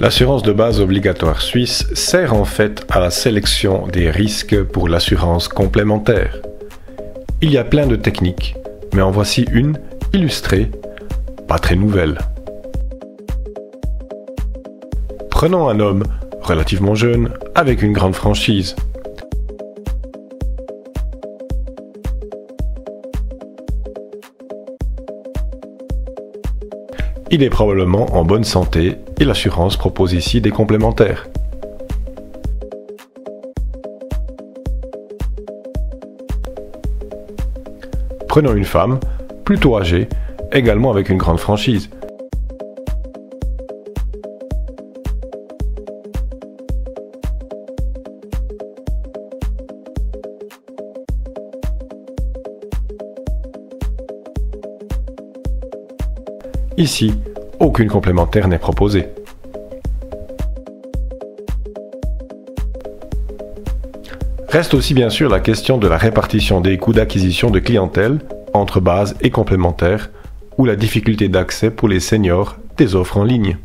L'assurance de base obligatoire suisse sert en fait à la sélection des risques pour l'assurance complémentaire. Il y a plein de techniques, mais en voici une illustrée, pas très nouvelle. Prenons un homme relativement jeune avec une grande franchise. Il est probablement en bonne santé et l'assurance propose ici des complémentaires. Prenons une femme, plutôt âgée, également avec une grande franchise. Ici, aucune complémentaire n'est proposée. Reste aussi bien sûr la question de la répartition des coûts d'acquisition de clientèle entre base et complémentaire ou la difficulté d'accès pour les seniors des offres en ligne.